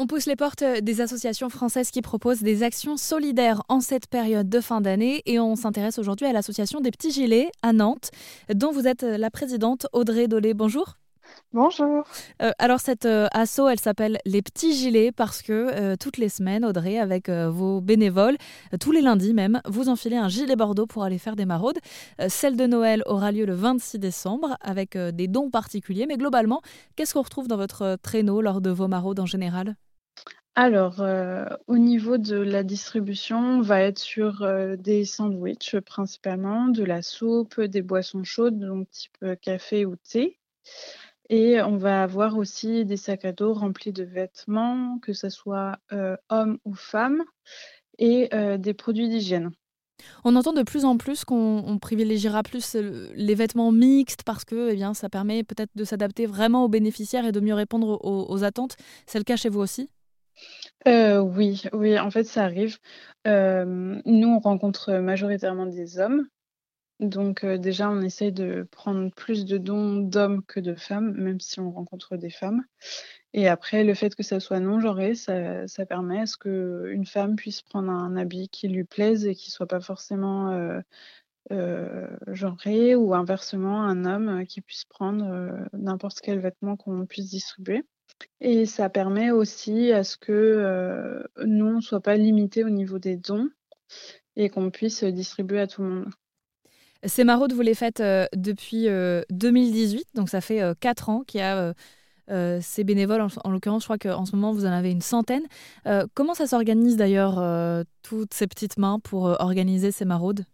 On pousse les portes des associations françaises qui proposent des actions solidaires en cette période de fin d'année et on s'intéresse aujourd'hui à l'association des petits gilets à Nantes, dont vous êtes la présidente Audrey Dolé. Bonjour. Bonjour. Euh, alors cette euh, asso, elle s'appelle les petits gilets parce que euh, toutes les semaines, Audrey, avec vos bénévoles, tous les lundis même, vous enfilez un gilet bordeaux pour aller faire des maraudes. celle de Noël aura lieu le 26 décembre avec des dons particuliers. Mais globalement, qu'est-ce qu'on retrouve dans votre traîneau lors de vos maraudes en général? Alors, euh, au niveau de la distribution, on va être sur euh, des sandwichs principalement, de la soupe, des boissons chaudes, donc type euh, café ou thé. Et on va avoir aussi des sacs à dos remplis de vêtements, que ce soit hommes ou femmes, et des produits d'hygiène. On entend de plus en plus qu'on privilégiera plus les vêtements mixtes parce que eh ça permet peut-être de s'adapter vraiment aux bénéficiaires et de mieux répondre aux attentes. C'est le cas chez vous aussi? Euh, oui, oui, en fait, ça arrive. nous, on rencontre majoritairement des hommes. Donc, déjà, on essaye de prendre plus de dons d'hommes que de femmes, même si on rencontre des femmes. Et après, le fait que ça soit non genré, ça, permet à ce qu'une femme puisse prendre un habit qui lui plaise et qui soit pas forcément genré, ou inversement, un homme qui puisse prendre n'importe quel vêtement qu'on puisse distribuer. Et ça permet aussi à ce que euh, nous, ne soit pas limité au niveau des dons et qu'on puisse distribuer à tout le monde. Ces maraudes, vous les faites euh, depuis 2018, euh, donc ça fait 4 ans qu'il y a ces bénévoles. En, l'occurrence, je crois qu'en ce moment, vous en avez une centaine. comment ça s'organise d'ailleurs, toutes ces petites mains pour organiser ces maraudes?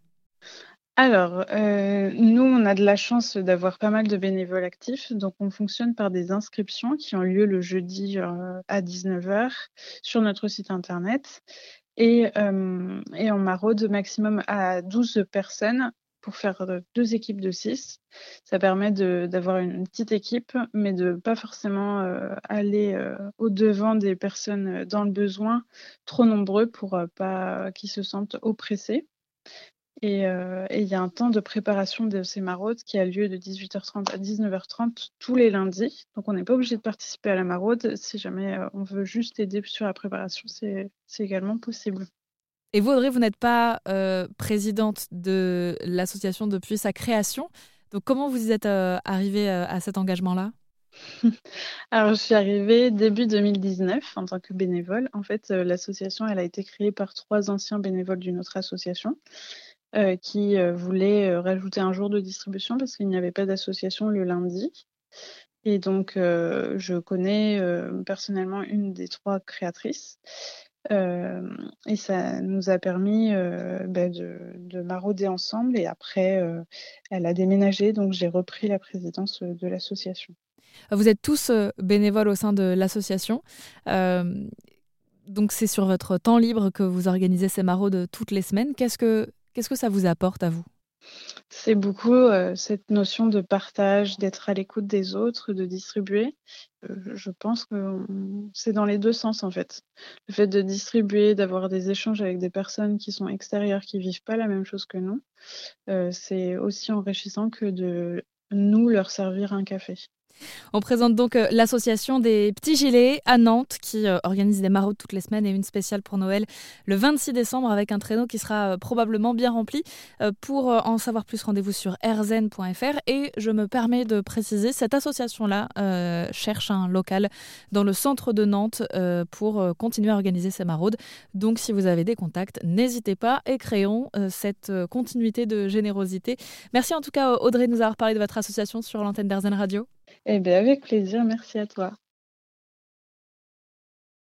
Alors, euh, nous, on a de la chance d'avoir pas mal de bénévoles actifs. Donc, on fonctionne par des inscriptions qui ont lieu le jeudi euh, à 19h sur notre site internet. Et, euh, on maraude maximum à 12 personnes pour faire deux équipes de 6. Ça permet d'avoir une petite équipe, mais de pas forcément aller au-devant des personnes dans le besoin trop nombreux pour pas qu'ils se sentent oppressés. Euh, et il y a un temps de préparation de ces maraudes qui a lieu de 18h30 à 19h30 tous les lundis. Donc on n'est pas obligé de participer à la maraude. Si jamais euh, on veut juste aider sur la préparation, c'est également possible. Et vous, Audrey, vous n'êtes pas euh, présidente de l'association depuis sa création. Donc comment vous êtes arrivée à cet engagement-là? Alors, je suis arrivée début 2019 en tant que bénévole. En fait, l'association, elle a été créée par trois anciens bénévoles d'une autre association. Euh, qui euh, voulait euh, rajouter un jour de distribution parce qu'il n'y avait pas d'association le lundi. Et donc, je connais personnellement une des trois créatrices. et ça nous a permis bah, de, marauder ensemble. Et après, elle a déménagé, donc j'ai repris la présidence de l'association. Vous êtes tous bénévoles au sein de l'association. donc c'est sur votre temps libre que vous organisez ces maraudes toutes les semaines. Qu'est-ce que Qu'est-ce que ça vous apporte à vous? C'est beaucoup euh, cette notion de partage, d'être à l'écoute des autres, de distribuer. Euh, je pense que c'est dans les deux sens en fait. Le fait de distribuer, d'avoir des échanges avec des personnes qui sont extérieures, qui vivent pas la même chose que nous, euh, c'est aussi enrichissant que de nous leur servir un café. On présente donc euh, l'association des Petits Gilets à Nantes qui euh, organise des maraudes toutes les semaines et une spéciale pour Noël le 26 décembre avec un traîneau qui sera euh, probablement bien rempli. Pour en savoir plus, rendez-vous sur rzn.fr et je me permets de préciser, cette association-là cherche un local dans le centre de Nantes pour continuer à organiser ces maraudes. Donc si vous avez des contacts, n'hésitez pas et créons cette continuité de générosité. Merci en tout cas Audrey de nous avoir parlé de votre association sur l'antenne d'Erzen Radio. Eh bien, avec plaisir. Merci à toi.